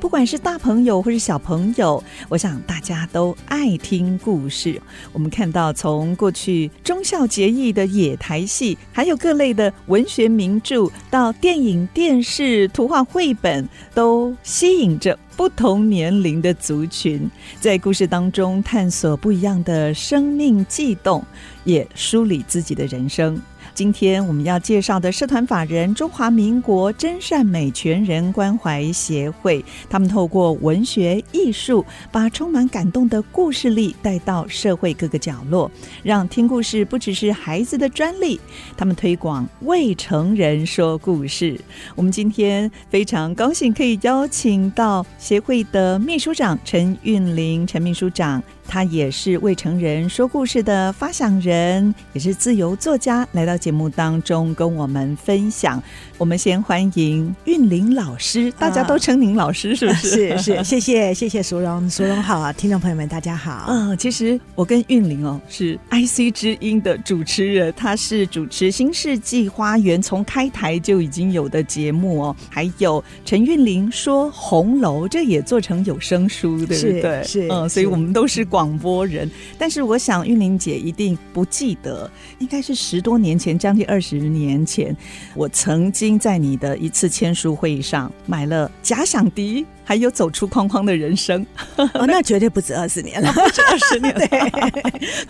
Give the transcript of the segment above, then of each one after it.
不管是大朋友或是小朋友，我想大家都爱听故事。我们看到从过去忠孝节义的野台戏，还有各类的文学名著，到电影、电视、图画绘本，都吸引着不同年龄的族群，在故事当中探索不一样的生命悸动，也梳理自己的人生。今天我们要介绍的社团法人中华民国真善美全人关怀协会，他们透过文学艺术，把充满感动的故事力带到社会各个角落，让听故事不只是孩子的专利。他们推广未成人说故事。我们今天非常高兴可以邀请到协会的秘书长陈韵玲，陈秘书长。他也是未成人说故事的发想人，也是自由作家，来到节目当中跟我们分享。我们先欢迎韵玲老师，大家都称您老师，是不是？是是，谢谢谢谢苏荣，苏荣好啊，听众朋友们大家好。嗯，其实我跟韵玲哦是 IC 之音的主持人，他是主持《新世纪花园》从开台就已经有的节目哦，还有陈韵玲说红楼，这也做成有声书，对不对？是，是嗯，所以我们都是广。广播人，但是我想玉玲姐一定不记得，应该是十多年前，将近二十年前，我曾经在你的一次签书会议上买了假想敌。还有走出框框的人生，哦，那绝对不止二十年了，不止二十年，对，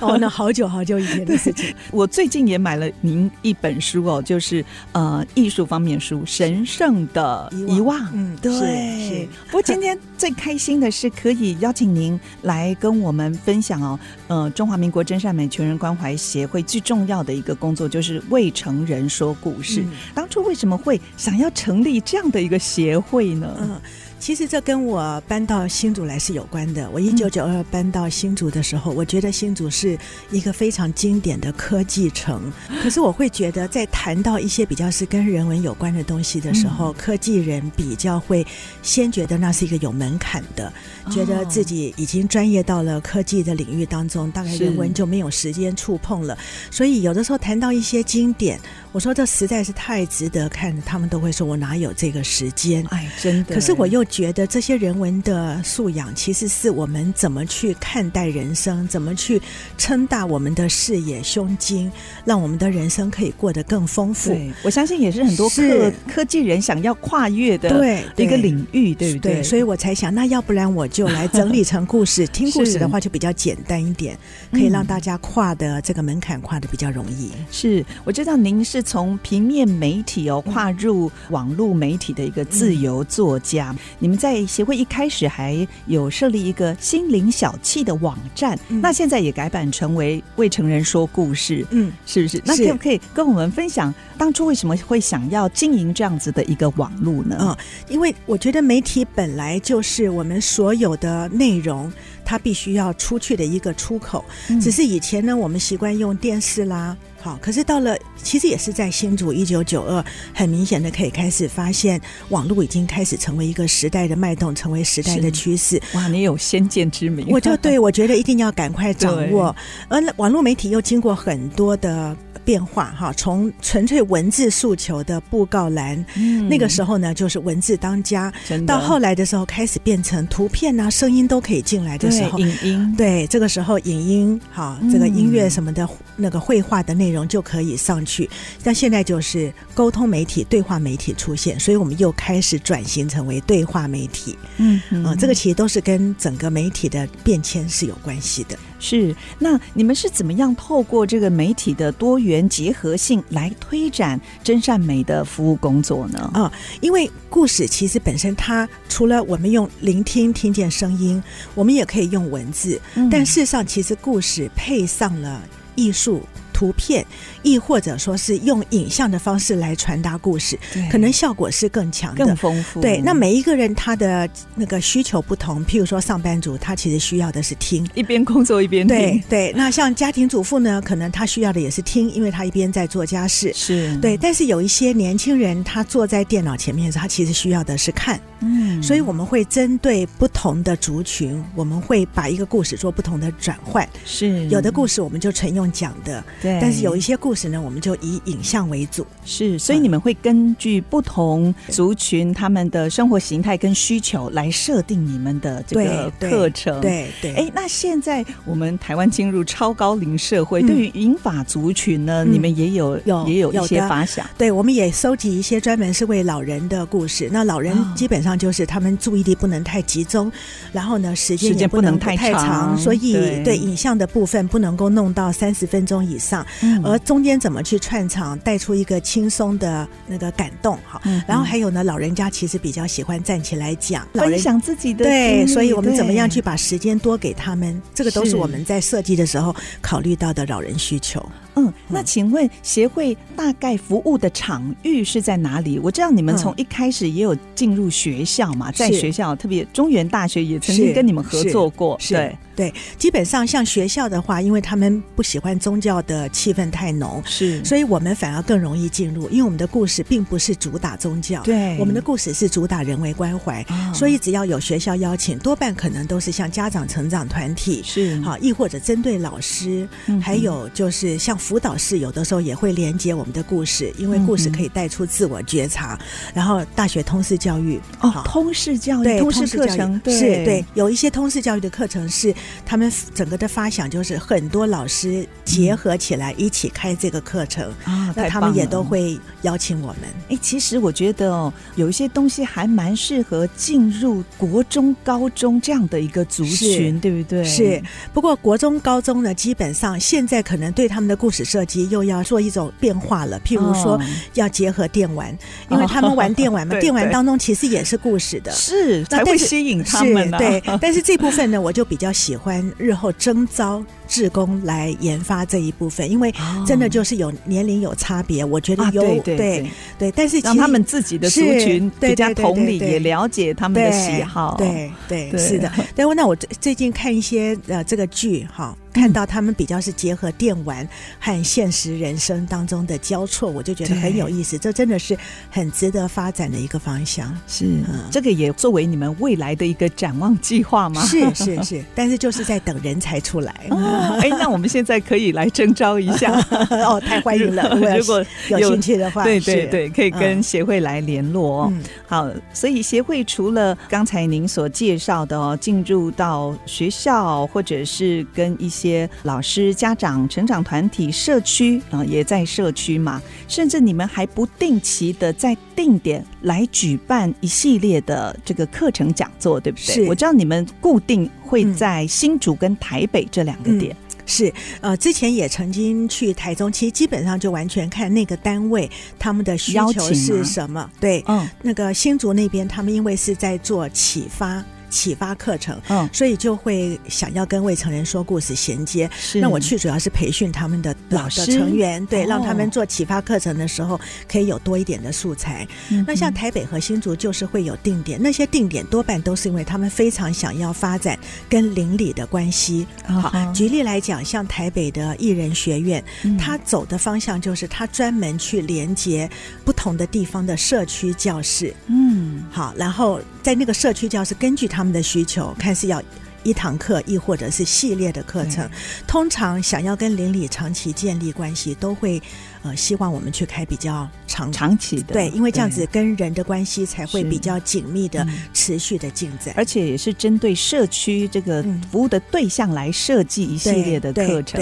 哦，那好久好久以前的事情。我最近也买了您一本书哦，就是呃艺术方面书《神圣的遗忘》。嗯，对。是。不过今天最开心的是可以邀请您来跟我们分享哦，呃，中华民国真善美全人关怀协会最重要的一个工作就是未成人说故事。嗯。当初为什么会想要成立这样的一个协会呢？嗯。其实这跟我搬到新竹来是有关的。我一九九二搬到新竹的时候，我觉得新竹是一个非常经典的科技城。可是我会觉得，在谈到一些比较是跟人文有关的东西的时候，科技人比较会先觉得那是一个有门槛的，觉得自己已经专业到了科技的领域当中，大概人文就没有时间触碰了。所以有的时候谈到一些经典，我说这实在是太值得看，他们都会说我哪有这个时间？哎，真的。可是我又。觉得这些人文的素养，其实是我们怎么去看待人生，怎么去撑大我们的视野、胸襟，让我们的人生可以过得更丰富。我相信也是很多科科技人想要跨越的一个领域，对，对不对，对？所以我才想，那要不然我就来整理成故事，听故事的话就比较简单一点，可以让大家跨的这个门槛跨的比较容易。是，我知道您是从平面媒体哦跨入网络媒体的一个自由作家。嗯你们在协会一开始还有设立一个心灵小憩的网站，嗯，那现在也改版成为未成人说故事，嗯，是不是？那可不可以跟我们分享当初为什么会想要经营这样子的一个网络呢？嗯，因为我觉得媒体本来就是我们所有的内容，它必须要出去的一个出口。嗯，只是以前呢，我们习惯用电视啦。好，可是到了，其实也是在新竹一九九二，很明显的可以开始发现，网络已经开始成为一个时代的脉动，成为时代的趋势。哇，你有先见之明，我就对我觉得一定要赶快掌握。而网络媒体又经过很多的变化，哈，从纯粹文字诉求的布告栏，嗯，那个时候呢，就是文字当家，到后来的时候开始变成图片啊、声音都可以进来的时候，影音，对，这个时候影音，哈，这个音乐什么的，那个绘画的内容。内容就可以上去，但现在就是沟通媒体、对话媒体出现，所以我们又开始转型成为对话媒体。嗯嗯、呃，这个其实都是跟整个媒体的变迁是有关系的。是，那你们是怎么样透过这个媒体的多元结合性来推展真善美的服务工作呢？啊、呃，因为故事其实本身它除了我们用聆听听见声音，我们也可以用文字，嗯、但事实上其实故事配上了艺术。图片，亦或者说是用影像的方式来传达故事，可能效果是更强的、更丰富。对，那每一个人他的那个需求不同，譬如说上班族，他其实需要的是听，一边工作一边听。对对，那像家庭主妇呢，可能他需要的也是听，因为他一边在做家事。是对，但是有一些年轻人，他坐在电脑前面的时候，他其实需要的是看。嗯，所以我们会针对不同的族群，我们会把一个故事做不同的转换。是有的故事我们就纯用讲的，对，但是有一些故事呢，我们就以影像为主。是，所以你们会根据不同族群他们的生活形态跟需求来设定你们的这个课程。对对。哎，那现在我们台湾进入超高龄社会，对于银发族群呢，你们也有有也有一些发想。对，我们也收集一些专门是为老人的故事。那老人基本上就是他们注意力不能太集中，然后呢，时间也不能太长，所以对影像的部分不能够弄到三十分钟以上，而中间怎么去串场，带出一个轻松的那个感动哈。然后还有呢，老人家其实比较喜欢站起来讲，分享自己的对，所以我们怎么样去把时间多给他们，这个都是我们在设计的时候考虑到的老人需求。嗯，那请问协会大概服务的场域是在哪里？我知道你们从一开始也有进入学校嘛，在学校，特别中原大学也曾经跟你们合作过，对。对，基本上像学校的话，因为他们不喜欢宗教的气氛太浓，是，所以我们反而更容易进入，因为我们的故事并不是主打宗教，对，我们的故事是主打人为关怀，哦、所以只要有学校邀请，多半可能都是像家长成长团体，是，好，亦或者针对老师，嗯、还有就是像辅导室，有的时候也会连接我们的故事，因为故事可以带出自我觉察，嗯、然后大学通识教育，哦，通识教育，对，通识课程，对是对，有一些通识教育的课程是。他们整个的发想就是很多老师结合起来一起开这个课程啊，那他们也都会邀请我们。哎，其实我觉得哦，有一些东西还蛮适合进入国中、高中这样的一个族群，对不对？是。不过国中、高中呢，基本上现在可能对他们的故事设计又要做一种变化了。譬如说，要结合电玩，因为他们玩电玩嘛，电玩当中其实也是故事的，是才会吸引他们。对，但是这部分呢，我就比较喜欢。日后征召志工来研发这一部分，因为真的就是有年龄有差别，我觉得有对对，但是让他们自己的族群比较同理，也了解他们的喜好，对对是的。但那我最近看一些呃这个剧哈。看到他们比较是结合电玩和现实人生当中的交错，我就觉得很有意思。这真的是很值得发展的一个方向。是，这个也作为你们未来的一个展望计划吗？是是是，但是就是在等人才出来。哎，那我们现在可以来征招一下 哦，太欢迎了！如 果有兴趣的话，对对对，可以跟协会来联络哦。好，所以协会除了刚才您所介绍的哦，进入到学校或者是跟一些。老师、家长、成长团体、社区啊，也在社区嘛，甚至你们还不定期的在定点来举办一系列的这个课程讲座，对不对？我知道你们固定会在新竹跟台北这两个点。嗯、是呃，之前也曾经去台中，其实基本上就完全看那个单位他们的需求是什么。对，嗯，那个新竹那边他们因为是在做启发。启发课程，嗯，所以就会想要跟未成年说故事衔接。是，那我去主要是培训他们的老师成员，对，让他们做启发课程的时候可以有多一点的素材。那像台北和新竹就是会有定点，那些定点多半都是因为他们非常想要发展跟邻里的关系。好，举例来讲，像台北的艺人学院，他走的方向就是他专门去连接不同的地方的社区教室。嗯，好，然后在那个社区教室，根据他。们的需求，看是要一堂课，亦或者是系列的课程。通常想要跟邻里长期建立关系，都会呃希望我们去开比较长长期的，对，因为这样子跟人的关系才会比较紧密的持续的进展，而且也是针对社区这个服务的对象来设计一系列的课程。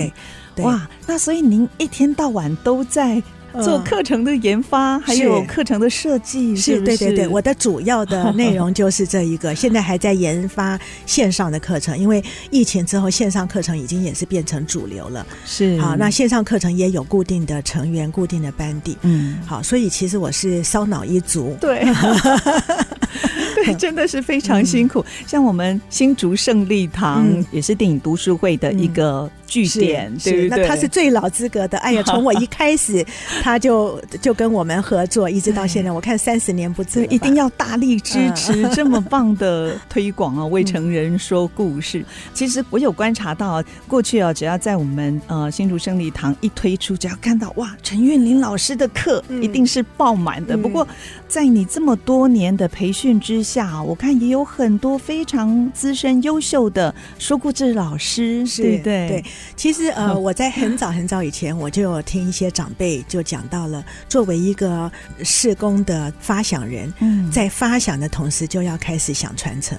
对哇，那所以您一天到晚都在。做课程的研发，还有课程的设计，是对对对，我的主要的内容就是这一个。现在还在研发线上的课程，因为疫情之后，线上课程已经也是变成主流了。是好，那线上课程也有固定的成员、固定的班底。嗯，好，所以其实我是烧脑一族。对。对，真的是非常辛苦。嗯、像我们新竹胜利堂、嗯、也是电影读书会的一个据点，是对，对，那他是最老资格的。哎呀，从我一开始 他就就跟我们合作，一直到现在，我看三十年不止。一定要大力支持 这么棒的推广啊！未成人说故事，其实我有观察到，过去啊，只要在我们呃新竹胜利堂一推出，只要看到哇，陈韵玲老师的课一定是爆满的。不过，在你这么多年的培训之下，我看也有很多非常资深优秀的说故事老师，是对对？对。其实呃，我在很早很早以前，我就有听一些长辈就讲到了，作为一个事工的发想人，在发想的同时就要开始想传承，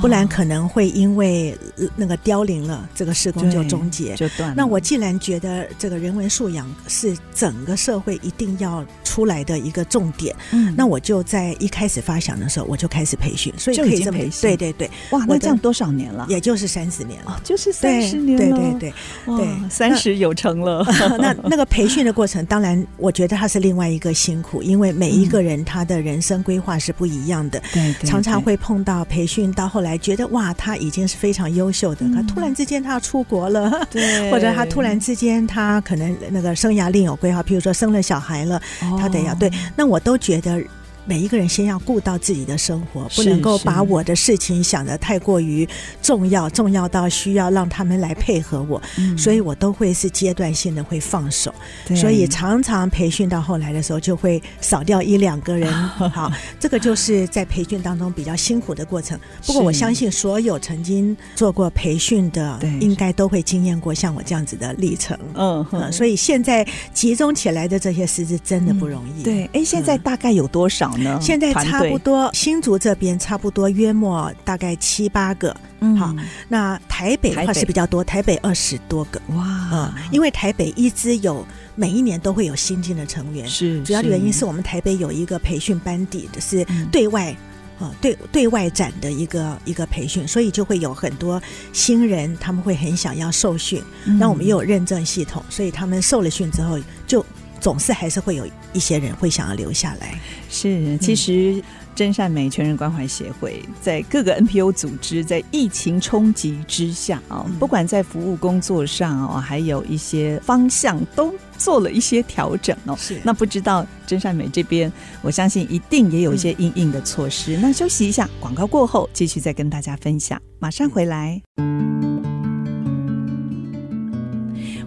不然可能会因为那个凋零了，这个事工就终结。就断。那我既然觉得这个人文素养是整个社会一定要出来的一个重点，嗯，那我就在一开始发想的时候我就开始培训，所以可以这么培训。对对对，哇，那这样多少年了？也就是三十年了，就是三十年了，对对对。对，三十有成了。那 那个培训的过程，当然我觉得它是另外一个辛苦，因为每一个人他的人生规划是不一样的，对，常常会碰到培训到后来觉得哇，他已经是非常优秀的，他突然之间他要出国了，对，或者他突然之间他可能那个生涯另有规划，譬如说生了小孩了，他得要对，那我都觉得。每一个人先要顾到自己的生活，不能够把我的事情想得太过于重要，重要到需要让他们来配合我，嗯、所以我都会是阶段性的会放手。所以常常培训到后来的时候，就会少掉一两个人。好，这个就是在培训当中比较辛苦的过程。不过我相信，所有曾经做过培训的，应该都会经验过像我这样子的历程。嗯，嗯，所以现在集中起来的这些师资真的不容易。嗯、对，哎，现在大概有多少？现在差不多新竹这边差不多约莫大概七八个，嗯，好，那台北的话是比较多，台北。二十多个，哇，嗯，因为台北一直有每一年都会有新进的成员，是主要的原因是。我们台北有一个培训班底的是对外啊对对外展的一个一个培训，所以就会有很多新人他们会很想要受训，那我们又有认证系统，所以他们受了训之后就。总是还是会有一些人会想要留下来。是，其实真善美全人关怀协会在各个 NPO 组织在疫情冲击之下啊，不管在服务工作上哦，还有一些方向都做了一些调整哦。是，那不知道真善美这边，我相信一定也有一些应应的措施。那休息一下，广告过后继续再跟大家分享，马上回来。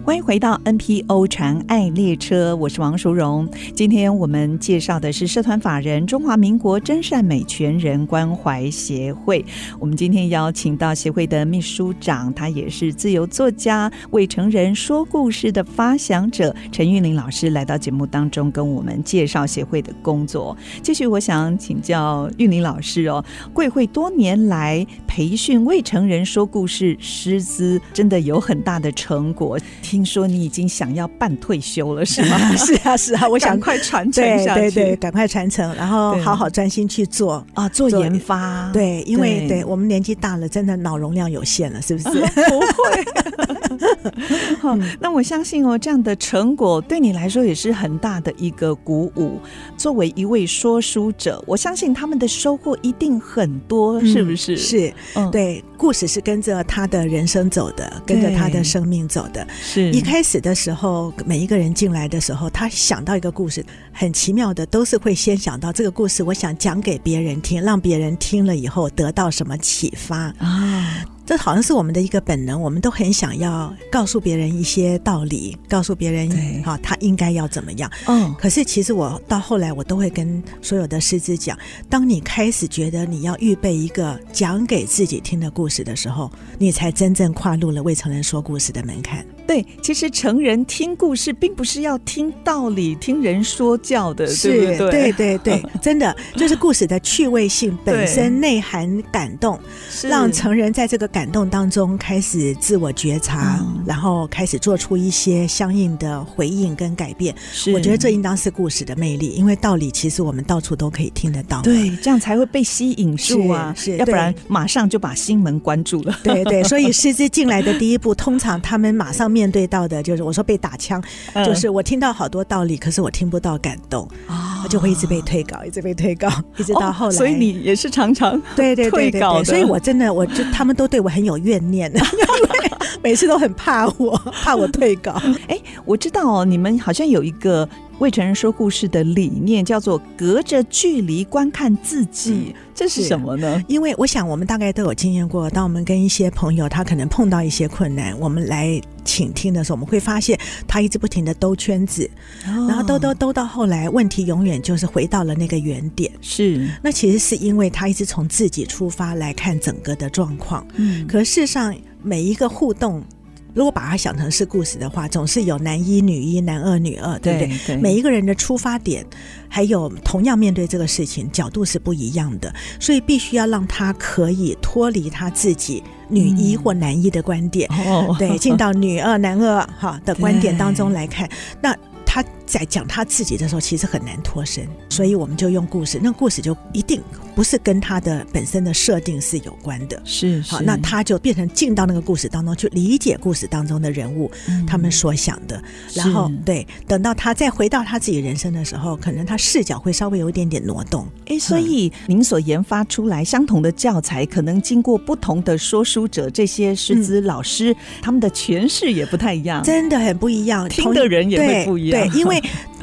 欢迎回到 NPO 传爱列车，我是王淑荣。今天我们介绍的是社团法人中华民国真善美全人关怀协会。我们今天邀请到协会的秘书长，他也是自由作家、未成人说故事的发想者陈玉玲老师来到节目当中，跟我们介绍协会的工作。继续，我想请教玉玲老师哦，贵会多年来培训未成人说故事师资，真的有很大的成果。听说你已经想要办退休了，是吗？是啊，是啊，我想快传承下去，对对对，赶快传承，然后好好专心去做啊，做研发。对，因为对我们年纪大了，真的脑容量有限了，是不是？不会。好，那我相信哦，这样的成果对你来说也是很大的一个鼓舞。作为一位说书者，我相信他们的收获一定很多，是不是？是，对，故事是跟着他的人生走的，跟着他的生命走的，是。一开始的时候，每一个人进来的时候，他想到一个故事，很奇妙的，都是会先想到这个故事，我想讲给别人听，让别人听了以后得到什么启发啊。这好像是我们的一个本能，我们都很想要告诉别人一些道理，告诉别人啊，他应该要怎么样。嗯，可是其实我到后来，我都会跟所有的师资讲，当你开始觉得你要预备一个讲给自己听的故事的时候，你才真正跨入了未成人说故事的门槛。对，其实成人听故事并不是要听道理、听人说教的，是对对对对 对，真的就是故事的趣味性本身内涵感动，让成人在这个感动当中开始自我觉察，嗯、然后开始做出一些相应的回应跟改变。是我觉得这应当是故事的魅力，因为道理其实我们到处都可以听得到，对，这样才会被吸引住啊，是，是要不然马上就把心门关住了。对对，所以 师资进来的第一步，通常他们马上。面对到的就是我说被打枪，就是我听到好多道理，可是我听不到感动啊。就会一直被退稿，一直被退稿，一直到后来。所以你也是常常对对退稿 的，所以我真的，我就他们都对我很有怨念，每次都很怕我，怕我退稿。哎，我知道哦，你们好像有一个。未成人说故事的理念叫做隔着距离观看自己，这是什么呢？因为我想我们大概都有经验过，当我们跟一些朋友他可能碰到一些困难，我们来倾听的时候，我们会发现他一直不停的兜圈子，然后兜兜兜到后来，问题永远就是回到了那个原点。是，那其实是因为他一直从自己出发来看整个的状况。嗯，可事实上每一个互动。如果把它想成是故事的话，总是有男一、女一、男二、女二，对不对？对，每一个人的出发点，还有同样面对这个事情角度是不一样的，所以必须要让他可以脱离他自己女一或男一的观点，嗯、对，进到女二、男二哈的观点当中 来看，那。他在讲他自己的时候，其实很难脱身，所以我们就用故事。那故事就一定不是跟他的本身的设定是有关的，是，是好，那他就变成进到那个故事当中去理解故事当中的人物，嗯、他们所想的。然后对，等到他再回到他自己人生的时候，可能他视角会稍微有一点点挪动。哎，所以您所研发出来相同的教材，可能经过不同的说书者，这些师资老师、嗯、他们的诠释也不太一样，真的很不一样，听的人也会不一样。因为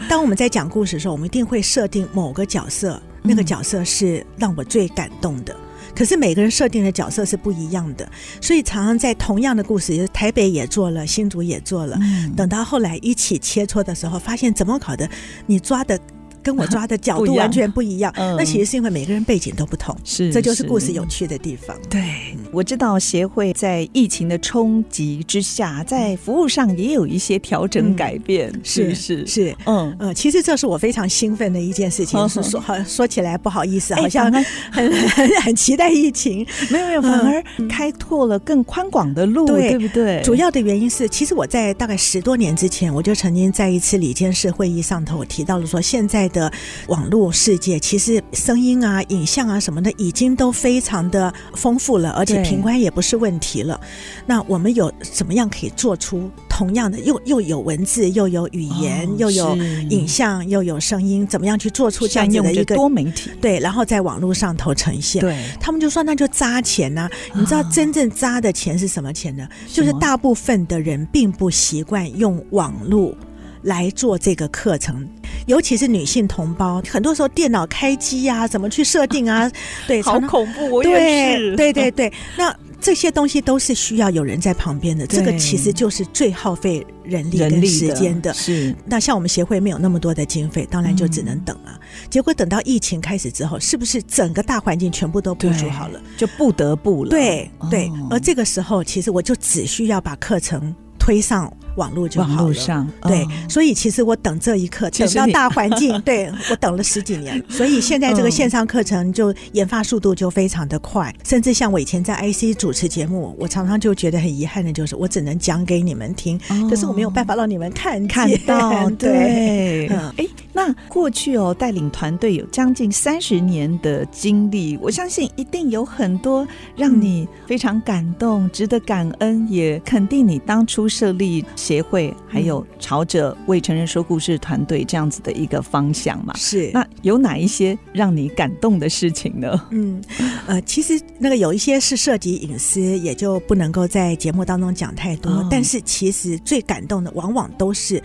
当我们在讲故事的时候，我们一定会设定某个角色，那个角色是让我最感动的。可是每个人设定的角色是不一样的，所以常常在同样的故事，台北也做了，新竹也做了，等到后来一起切磋的时候，发现怎么搞的，你抓的。跟我抓的角度完全不一样，嗯、那其实是因为每个人背景都不同，是，这就是故事有趣的地方。对，我知道协会在疫情的冲击之下，在服务上也有一些调整改变，嗯、是是是，嗯。嗯，其实这是我非常兴奋的一件事情。嗯、说好说起来不好意思，好像 很很很，很期待疫情，没有没有，反而开拓了更宽广的路，对，对不对？主要的原因是，其实我在大概十多年之前，我就曾经在一次里监事会议上头，我提到了说现在。的网络世界，其实声音啊、影像啊什么的，已经都非常的丰富了，而且频宽也不是问题了。那我们有怎么样可以做出同样的，又又有文字，又有语言，哦、又有影像，又有声音，怎么样去做出这样子的一个多媒体？对，然后在网络上头呈现。对，他们就说那就扎钱呐、啊！你知道真正扎的钱是什么钱呢？就是大部分的人并不习惯用网络。来做这个课程，尤其是女性同胞，很多时候电脑开机啊，怎么去设定啊？对，好恐怖，我也是。对对对对，那这些东西都是需要有人在旁边的，这个其实就是最耗费人力跟时间的。是，那像我们协会没有那么多的经费，当然就只能等了。结果等到疫情开始之后，是不是整个大环境全部都部署好了，就不得不了？对对，而这个时候，其实我就只需要把课程推上。网络就好了，上对，所以其实我等这一刻，等到大环境，对我等了十几年，所以现在这个线上课程就研发速度就非常的快，甚至像我以前在 IC 主持节目，我常常就觉得很遗憾的就是，我只能讲给你们听，可是我没有办法让你们看看到，对，哎，那过去哦，带领团队有将近三十年的经历，我相信一定有很多让你非常感动、值得感恩，也肯定你当初设立。协会还有朝着未成人说故事团队这样子的一个方向嘛？是。那有哪一些让你感动的事情呢？嗯，呃，其实那个有一些是涉及隐私，也就不能够在节目当中讲太多。哦、但是其实最感动的，往往都是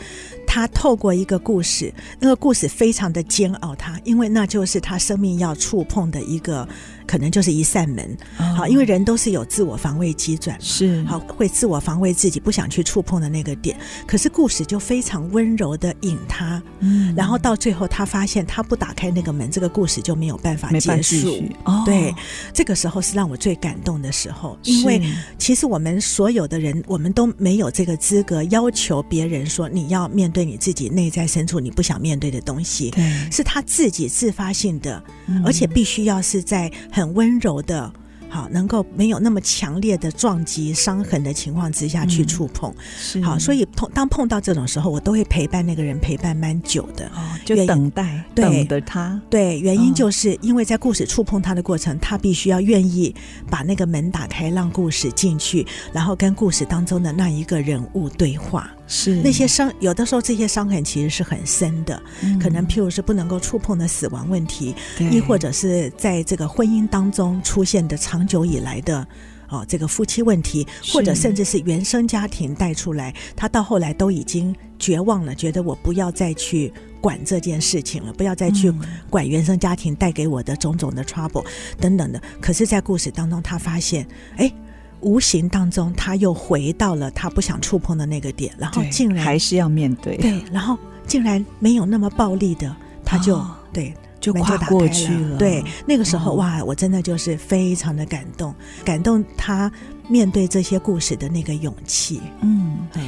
他透过一个故事，那个故事非常的煎熬他，因为那就是他生命要触碰的一个。可能就是一扇门，好，因为人都是有自我防卫机转，是好会自我防卫自己不想去触碰的那个点。可是故事就非常温柔的引他，嗯，然后到最后他发现他不打开那个门，这个故事就没有办法结束。哦，对，这个时候是让我最感动的时候，因为其实我们所有的人，我们都没有这个资格要求别人说你要面对你自己内在深处你不想面对的东西，对，是他自己自发性的，而且必须要是在。很温柔的好，能够没有那么强烈的撞击、伤痕的情况之下去触碰。嗯、好，所以碰当碰到这种时候，我都会陪伴那个人陪伴蛮久的，哦，就等待，对等着他。对，原因就是因为在故事触碰他的过程，他必须要愿意把那个门打开，让故事进去，然后跟故事当中的那一个人物对话。是那些伤，有的时候这些伤痕其实是很深的，嗯、可能譬如是不能够触碰的死亡问题，亦或者是在这个婚姻当中出现的长久以来的哦这个夫妻问题，或者甚至是原生家庭带出来，他到后来都已经绝望了，觉得我不要再去管这件事情了，不要再去管原生家庭带给我的种种的 trouble 等等的。可是，在故事当中，他发现，哎。无形当中，他又回到了他不想触碰的那个点，然后竟然还是要面对。对，然后竟然没有那么暴力的，他就、哦、对，就跨过去了。对，那个时候、哦、哇，我真的就是非常的感动，感动他面对这些故事的那个勇气。嗯，哎、嗯。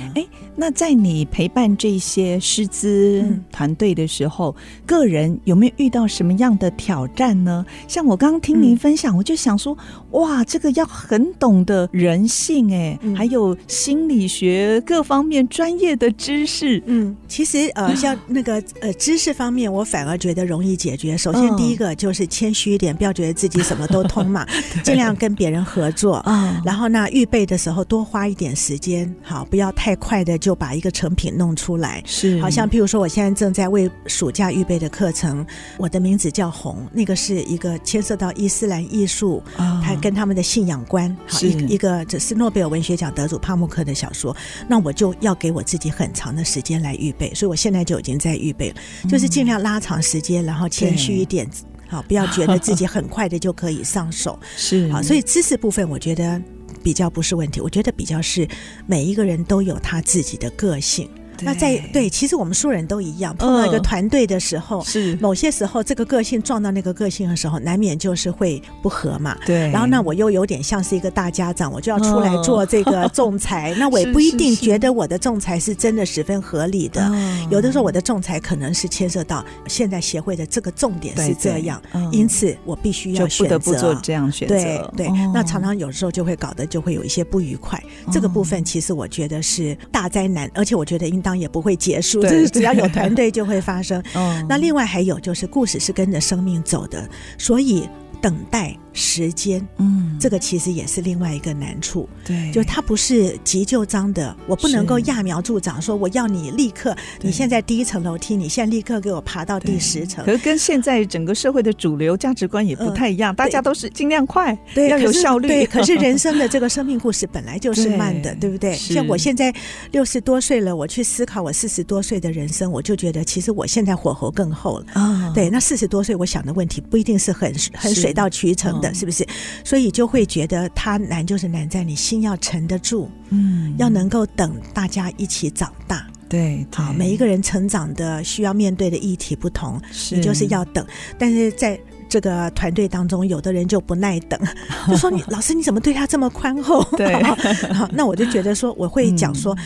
那在你陪伴这些师资团队的时候，嗯、个人有没有遇到什么样的挑战呢？像我刚刚听您分享，嗯、我就想说，哇，这个要很懂得人性哎，嗯、还有心理学各方面专业的知识。嗯，其实呃，像那个呃知识方面，我反而觉得容易解决。首先第一个就是谦虚一点，不要觉得自己什么都通嘛，尽量跟别人合作啊。然后呢，预备的时候多花一点时间，好，不要太快的就。就把一个成品弄出来，是。好像譬如说，我现在正在为暑假预备的课程，我的名字叫红，那个是一个牵涉到伊斯兰艺术，它跟他们的信仰观，好一一个这是诺贝尔文学奖得主帕慕克的小说，那我就要给我自己很长的时间来预备，所以我现在就已经在预备了，就是尽量拉长时间，然后谦虚一点，好，不要觉得自己很快的就可以上手，是。好，所以知识部分我觉得。比较不是问题，我觉得比较是每一个人都有他自己的个性。那在对，其实我们素人都一样，碰到一个团队的时候，是某些时候这个个性撞到那个个性的时候，难免就是会不和嘛。对。然后那我又有点像是一个大家长，我就要出来做这个 仲裁。那我也不一定觉得我的仲裁是真的十分合理的。有的时候我的仲裁可能是牵涉到现在协会的这个重点是这样，因此我必须要选择，不得不做这样选择。对对。那常常有时候就会搞得就会有一些不愉快。这个部分其实我觉得是大灾难，而且我觉得应当。也不会结束，就是只要有团队就会发生。那另外还有就是，故事是跟着生命走的，所以等待。时间，嗯，这个其实也是另外一个难处，对，就它不是急就章的，我不能够揠苗助长，说我要你立刻，你现在第一层楼梯，你现在立刻给我爬到第十层。可是跟现在整个社会的主流价值观也不太一样，大家都是尽量快，对，要有效率。对，可是人生的这个生命故事本来就是慢的，对不对？像我现在六十多岁了，我去思考我四十多岁的人生，我就觉得其实我现在火候更厚了啊。对，那四十多岁我想的问题不一定是很很水到渠成。的是不是？所以就会觉得它难，就是难在你心要沉得住，嗯，要能够等大家一起长大。对，好，每一个人成长的需要面对的议题不同，你就是要等。但是在这个团队当中，有的人就不耐等，就说你 老师你怎么对他这么宽厚？对，好，那我就觉得说，我会讲说，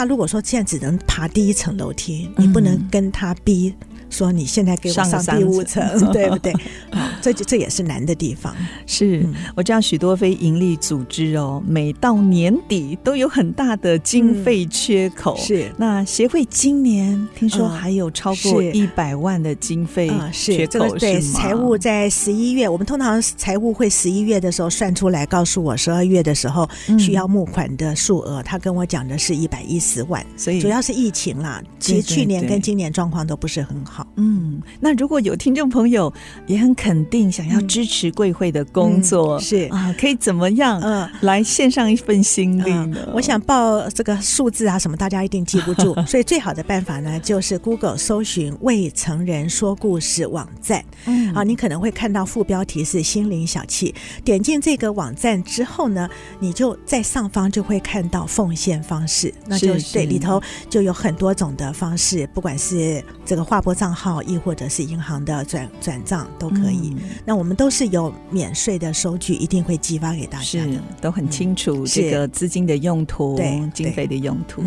他如果说现在只能爬第一层楼梯，你不能跟他逼。说你现在给我上第五层，对不对？好，这这也是难的地方。是我知道许多非营利组织哦，每到年底都有很大的经费缺口。是，那协会今年听说还有超过一百万的经费缺口，是吗？对，财务在十一月，我们通常财务会十一月的时候算出来，告诉我十二月的时候需要募款的数额。他跟我讲的是一百一十万，所以主要是疫情啦。其实去年跟今年状况都不是很好。嗯，那如果有听众朋友也很肯定想要支持贵会的工作，嗯、是啊，可以怎么样？嗯，来献上一份心力呢？嗯、我想报这个数字啊，什么大家一定记不住，所 以最好的办法呢，就是 Google 搜寻“未成人说故事”网站。嗯，啊，你可能会看到副标题是“心灵小憩”，点进这个网站之后呢，你就在上方就会看到奉献方式，那就就是对里头就有很多种的方式，不管是这个划拨账号，亦或者是银行的转转账都可以。嗯、那我们都是有免税的收据，一定会寄发给大家的，都很清楚这个资金的用途、嗯、经费的用途。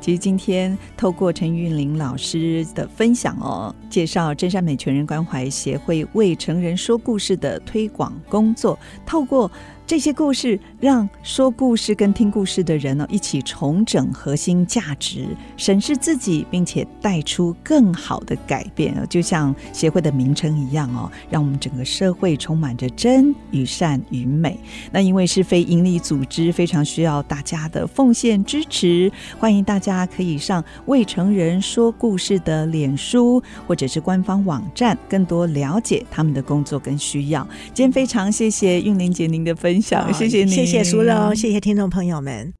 其实今天透过陈韵玲老师的分享哦，介绍真善美全人关怀协会为成人说故事的推广工作，透过。这些故事让说故事跟听故事的人呢，一起重整核心价值，审视自己，并且带出更好的改变。就像协会的名称一样哦，让我们整个社会充满着真与善与美。那因为是非营利组织，非常需要大家的奉献支持。欢迎大家可以上未成人说故事的脸书或者是官方网站，更多了解他们的工作跟需要。今天非常谢谢韵玲姐您的分享。谢谢你，谢谢苏荣，谢谢听众朋友们。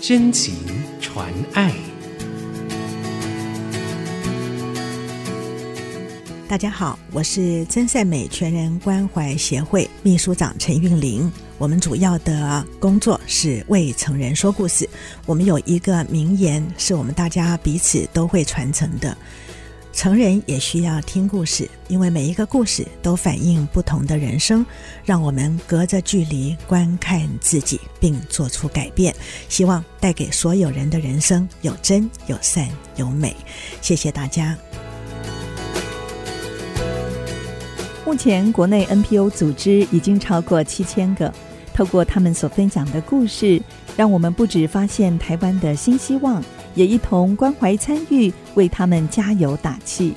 真情传爱，大家好，我是真善美全人关怀协会秘书长陈韵玲。我们主要的工作是为成人说故事。我们有一个名言，是我们大家彼此都会传承的。成人也需要听故事，因为每一个故事都反映不同的人生，让我们隔着距离观看自己，并做出改变。希望带给所有人的人生有真、有善、有美。谢谢大家。目前国内 NPO 组织已经超过七千个，透过他们所分享的故事，让我们不止发现台湾的新希望。也一同关怀参与，为他们加油打气。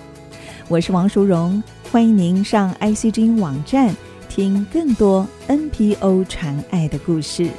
我是王淑荣，欢迎您上 ICG 网站听更多 NPO 传爱的故事。